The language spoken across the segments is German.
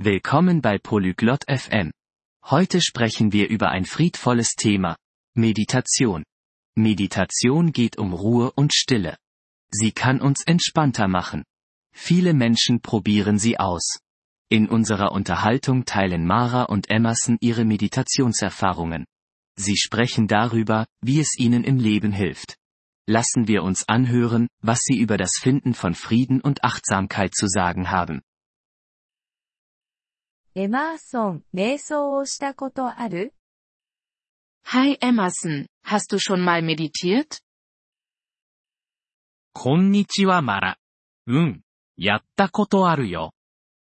Willkommen bei Polyglot FM. Heute sprechen wir über ein friedvolles Thema. Meditation. Meditation geht um Ruhe und Stille. Sie kann uns entspannter machen. Viele Menschen probieren sie aus. In unserer Unterhaltung teilen Mara und Emerson ihre Meditationserfahrungen. Sie sprechen darüber, wie es ihnen im Leben hilft. Lassen wir uns anhören, was sie über das Finden von Frieden und Achtsamkeit zu sagen haben. エマーソン、瞑想をしたことある Hi Emerson, hast du schon mal meditiert? こんにちはマラ。うん、やったことあるよ。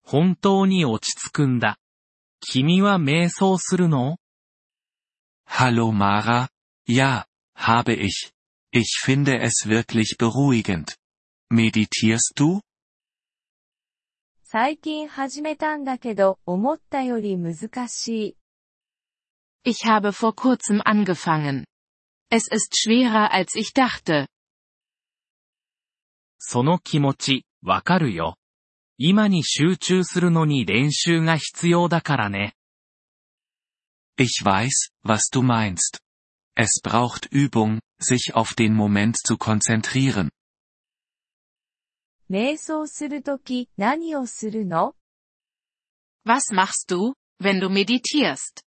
本当に落ち着くんだ。君は瞑想するの Hallo Mara, ja, habe ich. Ich finde es wirklich beruhigend. Meditierst du? 最近始めたんだけど、思ったより難しい。Ich habe vor kurzem angefangen. Es ist schwerer als ich dachte. その気持ち、わかるよ。今に集中するのに練習が必要だからね。Ich weiß, was du meinst. Es braucht Übung, sich auf den Moment zu konzentrieren. 瞑想するとき何をするの Was machst du, wenn du meditierst?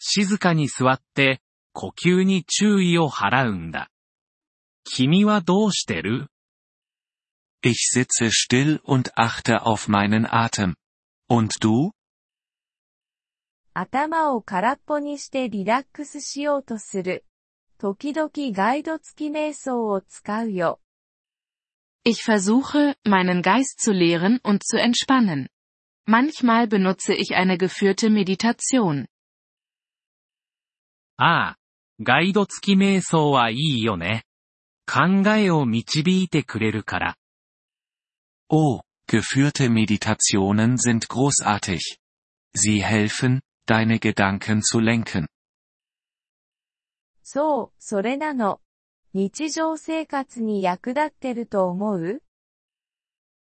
静かに座って、呼吸に注意を払うんだ。君はどうしてる Ich sitze still und achte auf meinen Atem. Und du? 頭を空っぽにしてリラックスしようとする。時々ガイド付き瞑想を使うよ。Ich versuche, meinen Geist zu leeren und zu entspannen. Manchmal benutze ich eine geführte Meditation. ああ、ガイド付き瞑想はいいよね。考えを導いてくれるから。 Oh, geführte Meditationen sind großartig. Sie helfen, deine Gedanken zu lenken. そう、それなの。 日常生活に役立ってると思う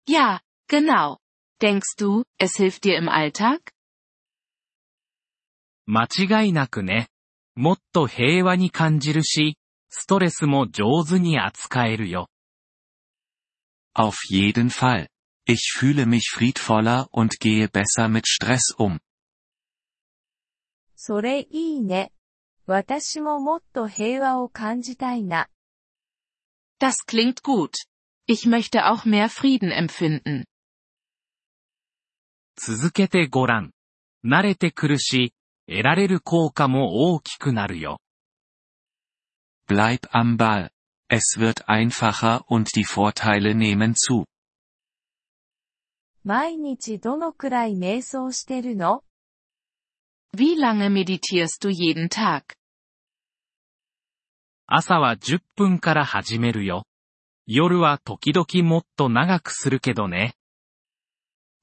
Ja, genau. Denkst du, es hilft dir im Alltag? 間違いなくね。もっと平和に感じるし、ストレスも上手に扱えるよ。Auf jeden Fall. Ich fühle mich friedvoller und gehe besser mit Stress um. それいいね。私ももっと平和を感じたいな。Das klingt gut. Ich möchte auch mehr Frieden empfinden. 続けてごらん。慣れてくるし、得られる効果も大きくなるよ。 Bleib am Ball. Es wird einfacher und die Vorteile nehmen zu. 毎日どのくらい瞑想してるの Wie lange meditierst du jeden Tag? 朝は10分から始めるよ。夜は時々もっと長くするけどね。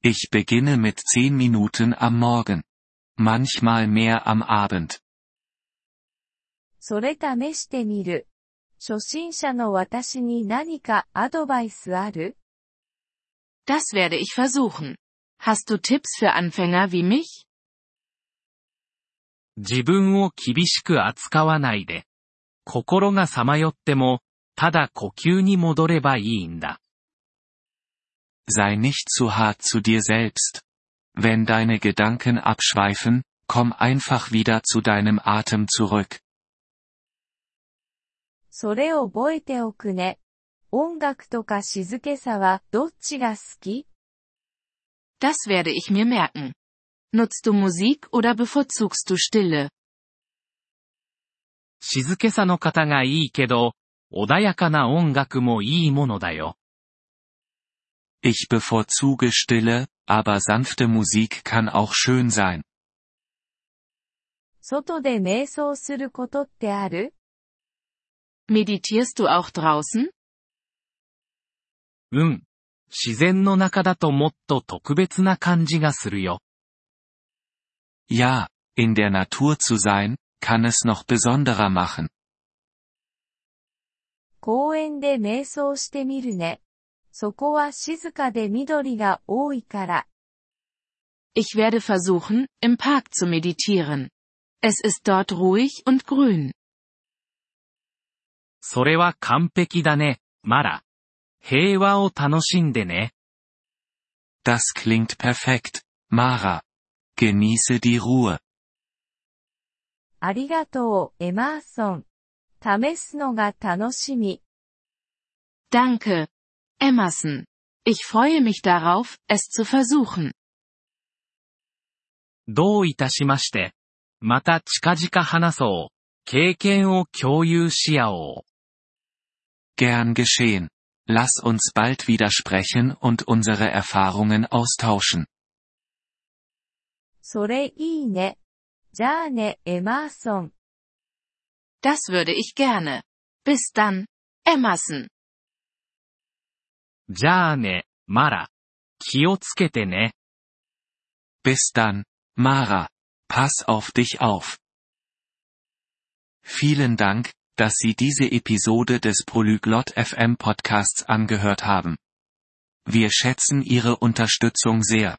Ich beginne mit 10 Minuten am Morgen. Manchmal mehr am Abend. それ試してみる。初心者の私に何かアドバイスある Das werde ich versuchen. Hast du Tipps für Anfänger wie mich? 自分を厳しく扱わないで。心がさまよっても、ただ呼吸に戻ればいいんだ。 Sei nicht zu hart zu dir selbst. Wenn deine Gedanken abschweifen, komm einfach wieder zu deinem Atem zurück. それを覚えておくね。音楽とか静けさはどっちが好き Das werde ich mir merken. Nutzt du Musik oder bevorzugst du Stille? 静けさの方がいいけど、穏やかな音楽もいいものだよ。Ich bevorzuge Stille, aber sanfte Musik kann auch schön sein. 外で瞑想することってある Meditierst du auch draußen? うん。自然の中だともっと特別な感じがするよ。Ja, in der Natur zu sein, kann es noch besonderer machen. 公園で瞑想してみるね。そこは静かで緑が多いから。 Ich werde versuchen, im Park zu meditieren. Es ist dort ruhig und grün. それは完璧だね、マラ。平和を楽しんでね。 Das klingt perfekt, Mara. Genieße die Ruhe. ありがとう、エマーソン。試すのが楽しみ。 Danke. Emerson. Ich freue mich darauf, es zu versuchen. どういたしまして。また近々話そう。経験を共有し合おう。 Gern geschehen. Lass uns bald wieder sprechen und unsere Erfahrungen austauschen. それいいね。 じゃあね、エマーソン。 Das würde ich gerne. Bis dann. Emerson. じゃあね、マラ。気をつけてね。 Bis dann, Mara. Pass auf dich auf. Vielen Dank, dass Sie diese Episode des Polyglot FM Podcasts angehört haben. Wir schätzen Ihre Unterstützung sehr.